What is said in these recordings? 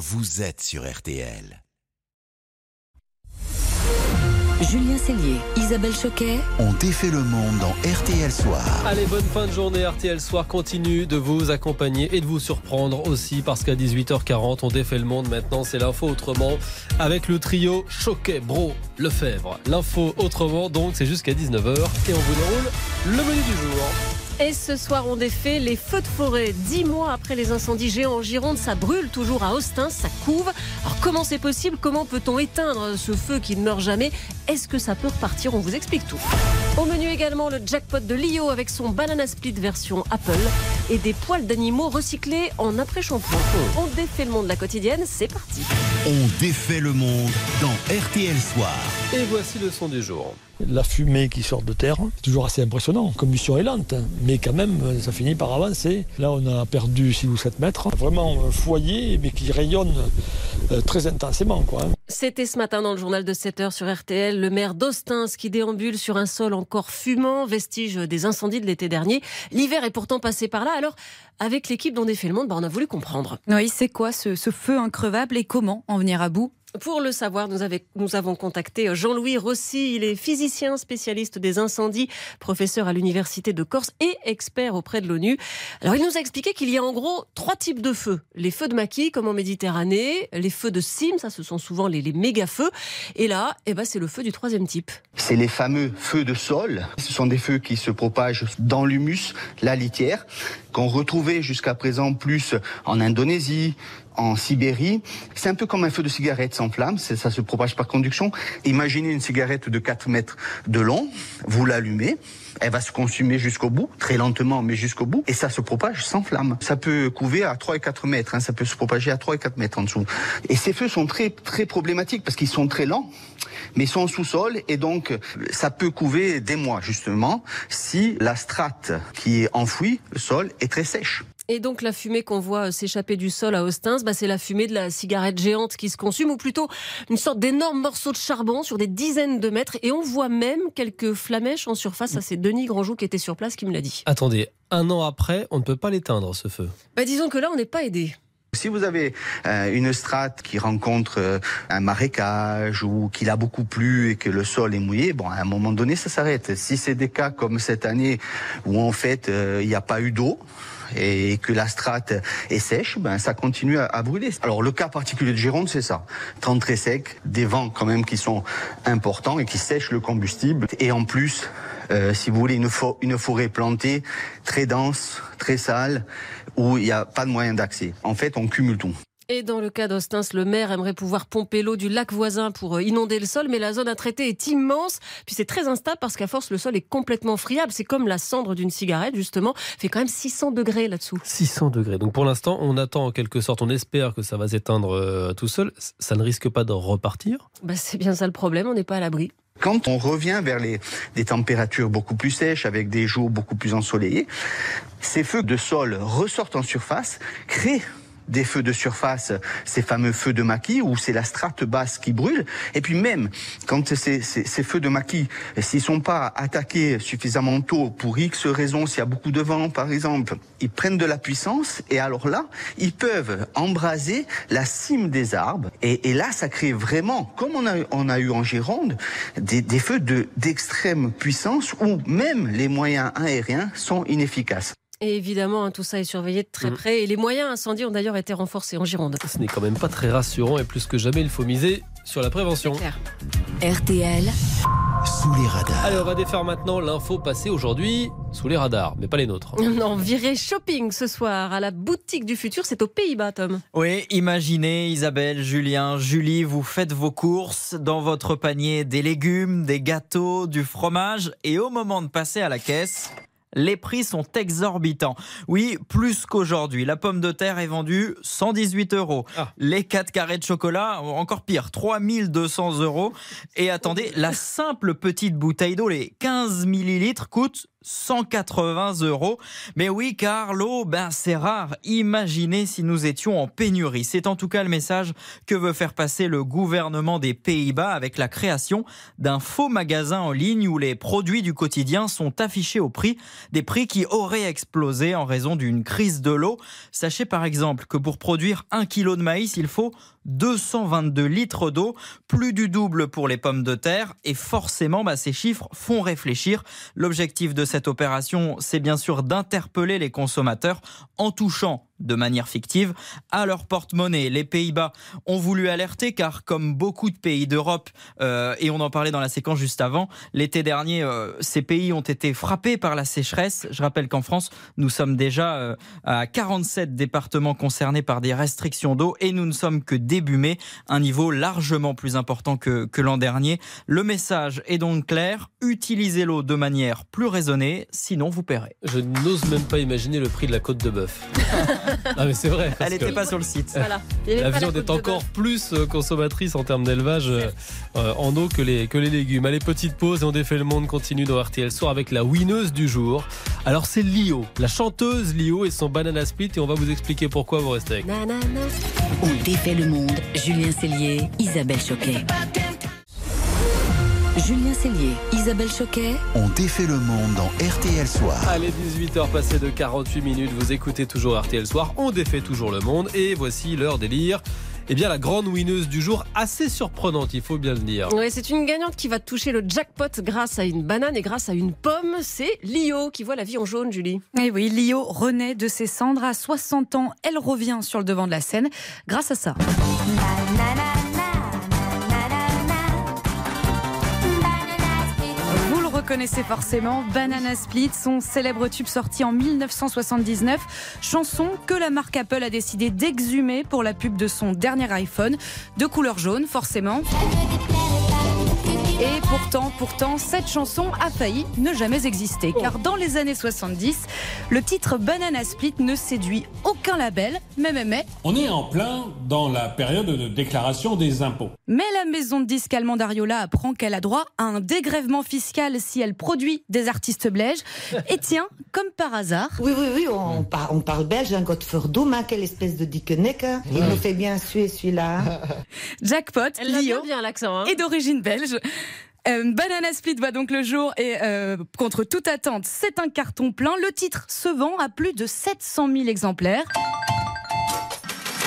vous êtes sur RTL. Julien Cellier, Isabelle Choquet. On défait le monde dans RTL Soir. Allez, bonne fin de journée. RTL Soir continue de vous accompagner et de vous surprendre aussi parce qu'à 18h40, on défait le monde. Maintenant, c'est l'info autrement avec le trio Choquet, Bro, Lefebvre. L'info autrement, donc, c'est jusqu'à 19h et on vous déroule le menu du jour. Et ce soir, on défait les feux de forêt. Dix mois après les incendies géants en Gironde, ça brûle toujours à Austin, ça couve. Alors comment c'est possible? Comment peut-on éteindre ce feu qui ne meurt jamais? Est-ce que ça peut repartir? On vous explique tout. Au menu également, le jackpot de Lio avec son banana split version Apple et des poils d'animaux recyclés en après-shampoing. On défait le monde de la quotidienne, c'est parti. On défait le monde dans RTL Soir. Et voici le son du jour. La fumée qui sort de terre, c'est toujours assez impressionnant. Combustion est lente, mais quand même, ça finit par avancer. Là, on a perdu 6 ou 7 mètres. Vraiment un foyer, mais qui rayonne euh, très intensément. Quoi, hein. C'était ce matin dans le journal de 7 heures sur RTL, le maire d'Austins qui déambule sur un sol encore fumant, vestige des incendies de l'été dernier. L'hiver est pourtant passé par là. Alors, avec l'équipe dont défait le monde, bah, on a voulu comprendre. Oui, c'est quoi ce, ce feu increvable et comment en venir à bout? Pour le savoir, nous, nous avons contacté Jean-Louis Rossi. Il est physicien spécialiste des incendies, professeur à l'Université de Corse et expert auprès de l'ONU. Alors, il nous a expliqué qu'il y a en gros trois types de feux. Les feux de maquis, comme en Méditerranée, les feux de cime, ça ce sont souvent les, les méga-feux. Et là, eh ben, c'est le feu du troisième type. C'est les fameux feux de sol. Ce sont des feux qui se propagent dans l'humus, la litière, qu'on retrouvait jusqu'à présent plus en Indonésie, en Sibérie. C'est un peu comme un feu de cigarette sans flamme, ça se propage par conduction. Imaginez une cigarette de 4 mètres de long, vous l'allumez, elle va se consumer jusqu'au bout, très lentement, mais jusqu'au bout, et ça se propage sans flamme. Ça peut couver à 3 et 4 mètres, hein, ça peut se propager à 3 et 4 mètres en dessous. Et ces feux sont très, très problématiques parce qu'ils sont très lents, mais ils sont en sous-sol, et donc ça peut couver des mois, justement, si la strate qui est enfouie, le sol, est très sèche. Et donc la fumée qu'on voit s'échapper du sol à Austin, bah, c'est la fumée de la cigarette géante qui se consume, ou plutôt une sorte d'énorme morceau de charbon sur des dizaines de mètres. Et on voit même quelques flamèches en surface. Ça, c'est Denis Grandjou qui était sur place qui me l'a dit. Attendez, un an après, on ne peut pas l'éteindre ce feu. Bah, disons que là, on n'est pas aidé. Si vous avez euh, une strate qui rencontre euh, un marécage ou qu'il a beaucoup plu et que le sol est mouillé, bon, à un moment donné, ça s'arrête. Si c'est des cas comme cette année où en fait euh, il n'y a pas eu d'eau, et que la strate est sèche, ben ça continue à, brûler. Alors le cas particulier de Gironde, c'est ça. Temps très sec, des vents quand même qui sont importants et qui sèchent le combustible. Et en plus, euh, si vous voulez, une forêt plantée, très dense, très sale, où il n'y a pas de moyen d'accès. En fait, on cumule tout. Et dans le cas d'Austins, le maire aimerait pouvoir pomper l'eau du lac voisin pour euh, inonder le sol, mais la zone à traiter est immense. Puis c'est très instable parce qu'à force, le sol est complètement friable. C'est comme la cendre d'une cigarette, justement. Il fait quand même 600 degrés là-dessous. 600 degrés. Donc pour l'instant, on attend en quelque sorte, on espère que ça va s'éteindre euh, tout seul. Ça ne risque pas de repartir? Bah, c'est bien ça le problème, on n'est pas à l'abri. Quand on revient vers les, des températures beaucoup plus sèches, avec des jours beaucoup plus ensoleillés, ces feux de sol ressortent en surface, créent des feux de surface, ces fameux feux de maquis, où c'est la strate basse qui brûle. Et puis même, quand ces, feux de maquis, s'ils sont pas attaqués suffisamment tôt, pour X raisons, s'il y a beaucoup de vent par exemple, ils prennent de la puissance, et alors là, ils peuvent embraser la cime des arbres. Et, là, ça crée vraiment, comme on a, a eu en Gironde, des, feux de- d'extrême puissance, où même les moyens aériens sont inefficaces. Et évidemment, hein, tout ça est surveillé de très Mm. près. Et les moyens incendies ont d'ailleurs été renforcés en Gironde. Ce n'est quand même pas très rassurant et plus que jamais, il faut miser sur la prévention. RTL, Sous les radars. Allez, on va défaire maintenant l'info passée aujourd'hui sous les radars, mais pas les nôtres. Non, viré shopping ce soir à la boutique du futur. C'est aux Pays-Bas, Tom. Oui, imaginez Isabelle, Julien, Julie, vous faites vos courses dans votre panier des légumes, des gâteaux, du fromage et au moment de passer à la caisse, les prix sont exorbitants. Oui, plus qu'aujourd'hui. La pomme de terre est vendue 118 euros. Ah. Les 4 carrés de chocolat, encore pire, 3200 euros. Et attendez, la simple petite bouteille d'eau, les 15 millilitres, coûte 180 euros. Mais oui, car l'eau, ben, c'est rare. Imaginez si nous étions en pénurie. C'est en tout cas le message que veut faire passer le gouvernement des Pays-Bas avec la création d'un faux magasin en ligne où les produits du quotidien sont affichés au prix, des prix qui auraient explosé en raison d'une crise de l'eau. Sachez par exemple que pour produire un kilo de maïs, il faut 222 litres d'eau, plus du double pour les pommes de terre. Et forcément, bah, ces chiffres font réfléchir. L'objectif de cette opération, c'est bien sûr d'interpeller les consommateurs en touchant de manière fictive à leur porte-monnaie. Les Pays-Bas ont voulu alerter car comme beaucoup de pays d'Europe, euh, et on en parlait dans la séquence juste avant, l'été dernier, euh, ces pays ont été frappés par la sécheresse. Je rappelle qu'en France, nous sommes déjà euh, à 47 départements concernés par des restrictions d'eau et nous ne sommes que début mai, un niveau largement plus important que, que l'an dernier. Le message est donc clair, utilisez l'eau de manière plus raisonnée, sinon vous paierez. Je n'ose même pas imaginer le prix de la côte de bœuf. Ah mais c'est vrai. Elle n'était pas sur le site. Voilà. La viande est encore plus euh, consommatrice en termes d'élevage euh, euh, en eau que les, que les légumes. Allez, petite pause et on défait le monde continue dans RTL Soir avec la winneuse du jour. Alors c'est Lio, la chanteuse Lio et son banana split et on va vous expliquer pourquoi vous restez avec. On défait le monde. Julien Cellier, Isabelle Choquet. Julien Cellier, Isabelle Choquet. On défait le monde dans RTL Soir. Allez, 18h passées de 48 minutes, vous écoutez toujours RTL Soir, on défait toujours le monde et voici l'heure des lire. Eh bien, la grande winneuse du jour, assez surprenante, il faut bien le dire. Ouais, c'est une gagnante qui va toucher le jackpot grâce à une banane et grâce à une pomme. C'est Lio qui voit la vie en jaune, Julie. Et Eh oui, Lio renaît de ses cendres à 60 ans. Elle revient sur le devant de la scène grâce à ça. Le reconnaissez forcément, Banana Split, son célèbre tube sorti en 1979, chanson que la marque Apple a décidé d'exhumer pour la pub de son dernier iPhone, de couleur jaune forcément. Et pourtant, pourtant, cette chanson a failli ne jamais exister. Car dans les années 70, le titre Banana Split ne séduit aucun label, mais, mais, mais, On est en plein dans la période de déclaration des impôts. mais la maison de disques allemande Ariola apprend qu'elle a droit à un dégrèvement fiscal si elle produit des artistes belges. Et tiens, comme par hasard, Oui, oui, oui, on, par- on parle belge, un Godverdomme, hein, quelle espèce de dickeneck. hein. Il nous fait bien suer celui-là. hein. jackpot, Lio bien bien l'accent. Hein. est d'origine belge. Euh, Banana Split voit donc le jour et euh, contre toute attente, c'est un carton plein. Le titre se vend à plus de 700 000 exemplaires.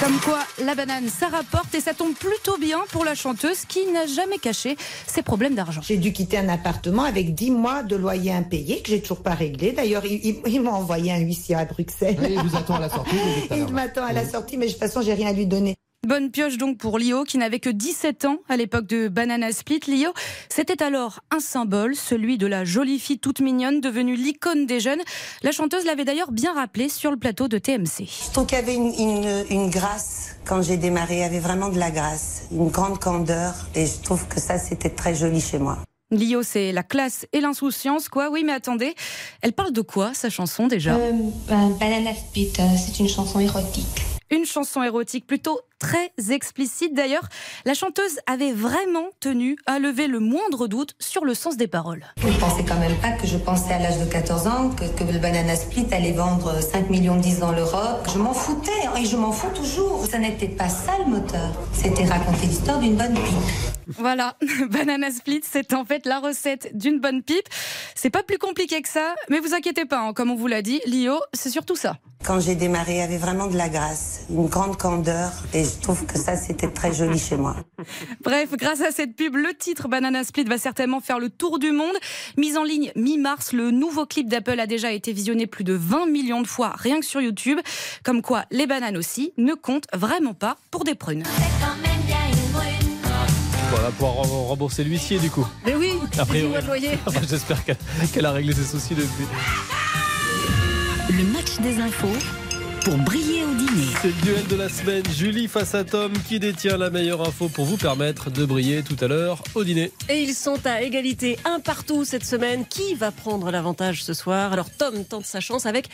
Comme quoi, la banane, ça rapporte et ça tombe plutôt bien pour la chanteuse qui n'a jamais caché ses problèmes d'argent. J'ai dû quitter un appartement avec 10 mois de loyer impayé, que j'ai toujours pas réglé. D'ailleurs, il, il- il m'a envoyé un huissier à Bruxelles. il vous attend à la sortie. Il m'attend à la sortie, mais de toute façon, j'ai rien à lui donner. Bonne pioche donc pour Lio, qui n'avait que 17 ans à l'époque de Banana Split. Lio, c'était alors un symbole, celui de la jolie fille toute mignonne, devenue l'icône des jeunes. La chanteuse l'avait d'ailleurs bien rappelé sur le plateau de TMC. Je trouve qu'il y avait une, une- une grâce quand j'ai démarré. Il y avait vraiment de la grâce, une grande candeur. Et je trouve que ça, c'était très joli chez moi. Lio, c'est la classe et l'insouciance, quoi. Oui, mais attendez, elle parle de quoi, sa chanson, déjà? Euh, ben, Banana Split, euh, c'est une chanson érotique. Une chanson érotique plutôt très explicite. D'ailleurs, la chanteuse avait vraiment tenu à lever le moindre doute sur le sens des paroles. Vous ne pensez quand même pas que je pensais à l'âge de 14 ans que, que le Banana Split allait vendre 5 millions de disques dans l'Europe Je m'en foutais et je m'en fous toujours. Ça n'était pas ça le moteur. C'était raconter l'histoire d'une bonne pipe. Voilà, Banana Split, c'est en fait la recette d'une bonne pipe. C'est pas plus compliqué que ça, mais vous inquiétez pas, hein, comme on vous l'a dit, Lio, c'est surtout ça. Quand j'ai démarré, il y avait vraiment de la grâce, une grande candeur. Et je trouve que ça, c'était très joli chez moi. Bref, grâce à cette pub, le titre Banana Split va certainement faire le tour du monde. Mise en ligne mi-mars, le nouveau clip d'Apple a déjà été visionné plus de 20 millions de fois rien que sur YouTube. Comme quoi, les bananes aussi ne comptent vraiment pas pour des prunes. On va pouvoir rem- rembourser l'huissier du coup. Mais oui, A priori. 18 mois de loyer. Enfin, J'espère qu'elle qu'elle a réglé ses soucis depuis. Le match des infos pour briller au dîner. C'est le duel de la semaine. Julie face à Tom qui détient la meilleure info pour vous permettre de briller tout à l'heure au dîner. Et ils sont à égalité, un partout cette semaine. Qui va prendre l'avantage ce soir? Alors Tom tente sa chance avec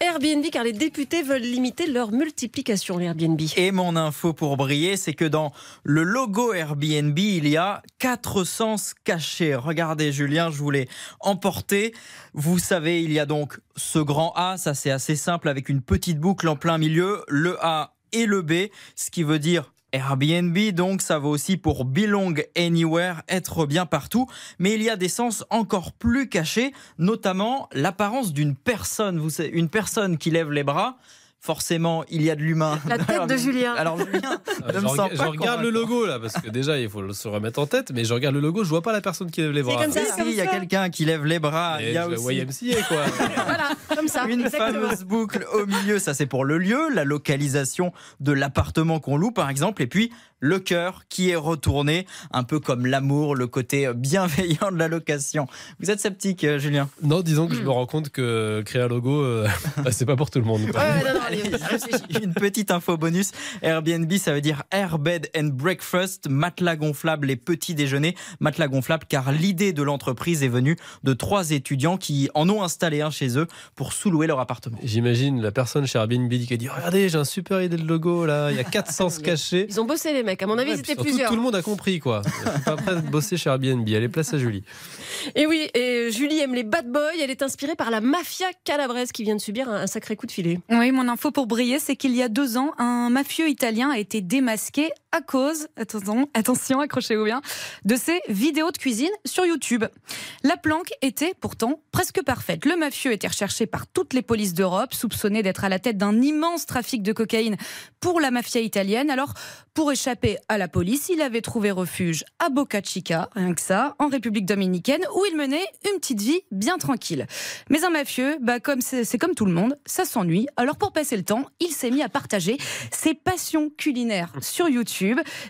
Airbnb car les députés veulent limiter leur multiplication, les Airbnb. Et mon info pour briller, c'est que dans le logo Airbnb, il y a quatre sens cachés. Regardez Julien, je voulais emporter. Vous savez, il y a donc ce grand A, ça c'est assez simple avec une petite boucle en plein milieu, le A et le B, ce qui veut dire Airbnb, donc ça vaut aussi pour belong anywhere, être bien partout. Mais il y a des sens encore plus cachés, notamment l'apparence d'une personne. Vous savez, une personne qui lève les bras forcément, il y a de l'humain. La tête de Julien. Alors, Julien, Ah, ne je me sens je pas regarde le logo là, parce que déjà il faut se remettre en tête, mais je regarde le logo, je vois pas la personne qui lève les bras. comme ça. Si, il y a quelqu'un qui lève les bras. Et Il y a aussi YMCA quoi. Voilà, comme ça. une exactement. fameuse boucle au milieu. Ça, c'est pour le lieu, la localisation de l'appartement qu'on loue, par exemple. Et puis, le cœur qui est retourné, un peu comme l'amour, le côté bienveillant de la location. Vous êtes sceptique, euh, Julien? Non, disons que je me rends compte que créer un logo, euh, bah, c'est pas pour tout le monde. Ouais, ouais, non, non, allez, réfléchis. Une petite info bonus. Airbnb, ça veut dire Air Bed and Breakfast, matelas gonflable et petit déjeuner. Matelas gonflable car l'idée de l'entreprise est venue de trois étudiants qui en ont installé un chez eux pour sous-louer leur appartement. J'imagine la personne chez Airbnb qui a dit Regardez, j'ai un super idée de logo là, il y a 400 se cachés. Ils ont bossé les mecs, à mon avis, Ouais, c'était plusieurs. Tout le monde a compris quoi. Je suis pas prêt de bosser chez Airbnb. Allez, place à Julie. Et oui, et Julie aime les bad boys. Elle est inspirée par la mafia calabraise qui vient de subir un, un sacré coup de filet. Oui, mon info pour briller, c'est qu'il y a deux ans, un mafieux italien a été démasqué à cause, attention, attention, accrochez-vous bien, de ses vidéos de cuisine sur YouTube. La planque était pourtant presque parfaite. Le mafieux était recherché par toutes les polices d'Europe, soupçonné d'être à la tête d'un immense trafic de cocaïne pour la mafia italienne. Alors, pour échapper à la police, il avait trouvé refuge à Boca Chica, rien que ça, en République dominicaine, où il menait une petite vie bien tranquille. Mais un mafieux, bah comme c'est c'est comme tout le monde, ça s'ennuie. Alors pour passer le temps, il s'est mis à partager ses passions culinaires sur YouTube,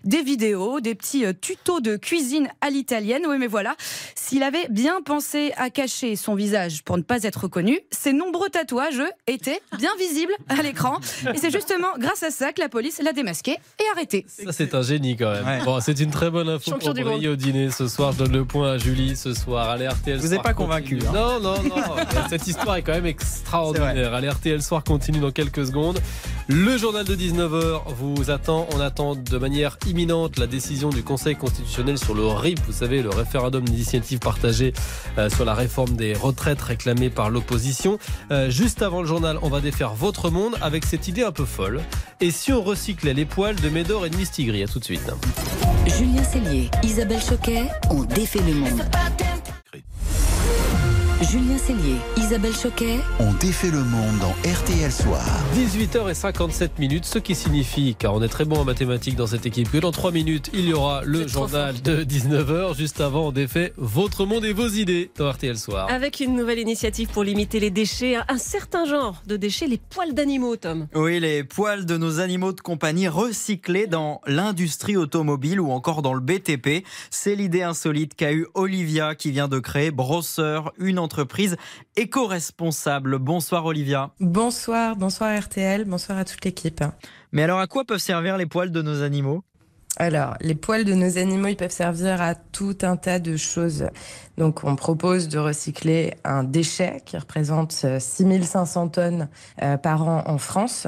des vidéos, des petits euh, tutos de cuisine à l'italienne. Oui, mais voilà, s'il avait bien pensé à cacher son visage pour ne pas être reconnu, ses nombreux tatouages eux, étaient bien visibles à l'écran. Et c'est justement grâce à ça que la police l'a démasqué et arrêté. Ça, c'est un génie quand même. Ouais. Bon, c'est une très bonne info Champion pour briller au dîner ce soir. Je donne le point à Julie ce soir. Allez, RTL Vous Soir êtes pas continue. convaincu, hein. Non, non, non. Cette histoire est quand même extraordinaire. Allez, RTL Soir continue dans quelques secondes. Le journal de 19h vous attend. On attend de manière imminente la décision du Conseil constitutionnel sur le RIP. Vous savez, le référendum d'initiative partagée euh, sur la réforme des retraites réclamée par l'opposition. Euh, juste avant le journal, on va défaire votre monde avec cette idée un peu folle. Et si on recyclait les poils de Médor et de Mistigris À tout de suite. Julien Cellier, Isabelle Choquet ont défait le monde. Julien Cellier, Isabelle Choquet, On défait le monde dans RTL Soir. 18h57 minutes, ce qui signifie, car on est très bon en mathématiques dans cette équipe, que dans 3 minutes, il y aura le journal de 19h. Juste avant, on défait votre monde et vos idées dans RTL Soir. Avec une nouvelle initiative pour limiter les déchets, un certain genre de déchets, les poils d'animaux, Tom. Oui, les poils de nos animaux de compagnie recyclés dans l'industrie automobile ou encore dans le BTP. C'est l'idée insolite qu'a eu Olivia qui vient de créer Brosseur, une entreprise éco-responsable. Bonsoir Olivia. Bonsoir, bonsoir RTL, bonsoir à toute l'équipe. Mais alors à quoi peuvent servir les poils de nos animaux? Alors, les poils de nos animaux, ils peuvent servir à tout un tas de choses. Donc, on propose de recycler un déchet qui représente euh, 6500 tonnes euh, par an en France.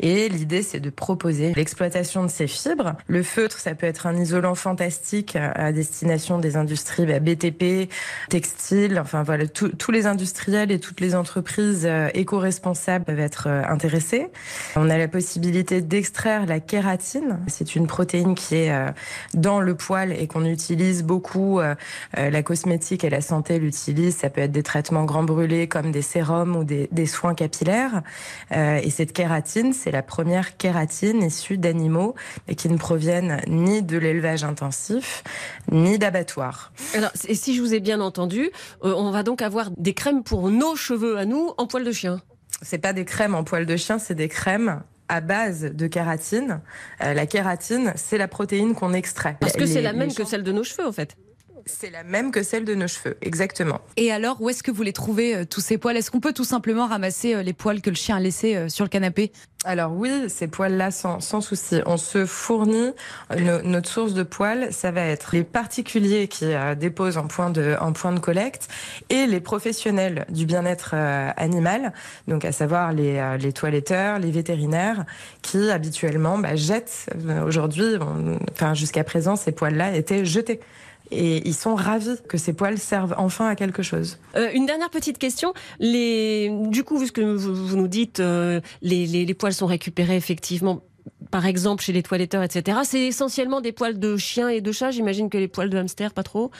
Et l'idée, c'est de proposer l'exploitation de ces fibres. Le feutre, ça peut être un isolant fantastique euh, à destination des industries bah, BTP, textile, enfin voilà, tous les industriels et toutes les entreprises euh, éco-responsables peuvent être euh, intéressés. On a la possibilité d'extraire la kératine. C'est une protéine qui est euh, dans le poil et qu'on utilise beaucoup. euh, euh, La cosmétique et la santé l'utilisent. Ça peut être des traitements grands brûlés comme des sérums ou des, des soins capillaires. Et cette kératine, c'est la première kératine issue d'animaux et qui ne proviennent ni de l'élevage intensif ni d'abattoirs. Alors, et si je vous ai bien entendu, on va donc avoir des crèmes pour nos cheveux à nous en poils de chien. C'est pas des crèmes en poil de chien, c'est des crèmes à base de kératine. Euh, la kératine, c'est la protéine qu'on extrait. Parce que c'est la même que celle de nos cheveux, en fait. C'est la même que celle de nos cheveux, exactement. Et alors, où est-ce que vous les trouvez, euh, tous ces poils? Est-ce qu'on peut tout simplement ramasser euh, les poils que le chien a laissés euh, sur le canapé? Alors oui, ces poils-là, sans, sans souci. On se fournit, no- notre source de poils, ça va être les particuliers qui déposent en point, de, en point de collecte et les professionnels du bien-être animal, donc à savoir les, les toiletteurs, les vétérinaires, qui habituellement bah, jettent. Aujourd'hui, enfin jusqu'à présent, ces poils-là étaient jetés. Et ils sont ravis que ces poils servent enfin à quelque chose. Euh, une dernière petite question. Du coup, vu ce que vous, nous dites, euh, les, les, les poils sont récupérés effectivement. Par exemple, chez les toiletteurs, etc. C'est essentiellement des poils de chien et de chat. J'imagine que les poils de hamster, pas trop?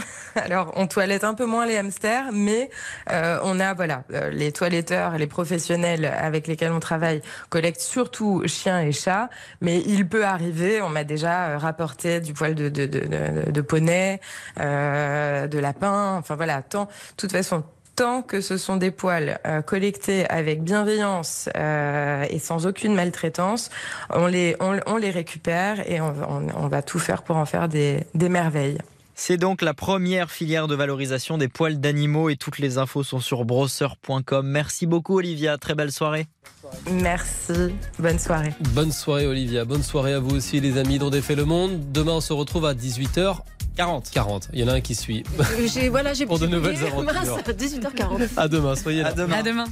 Alors, on toilette un peu moins les hamsters, mais euh, on a voilà euh, les toiletteurs et les professionnels avec lesquels on travaille collectent surtout chiens et chats, mais il peut arriver, on m'a déjà euh, rapporté du poil de de, de, de, de poney, euh, de lapin, enfin voilà, tant, de toute façon. Tant que ce sont des poils euh, collectés avec bienveillance euh, et sans aucune maltraitance, on les, on, on les récupère et on, on, on va tout faire pour en faire des, des merveilles. C'est donc la première filière de valorisation des poils d'animaux et toutes les infos sont sur brosser.com. Merci beaucoup Olivia, très belle soirée. Merci, bonne soirée. Bonne soirée Olivia, bonne soirée à vous aussi les amis dont défait le monde. Demain on se retrouve à 18h. 40. 40. Il y en a un qui suit. J'ai voilà, j'ai Pour de nouvelles aventures. Mince, 18h40. À demain, soyez là. À demain. À demain.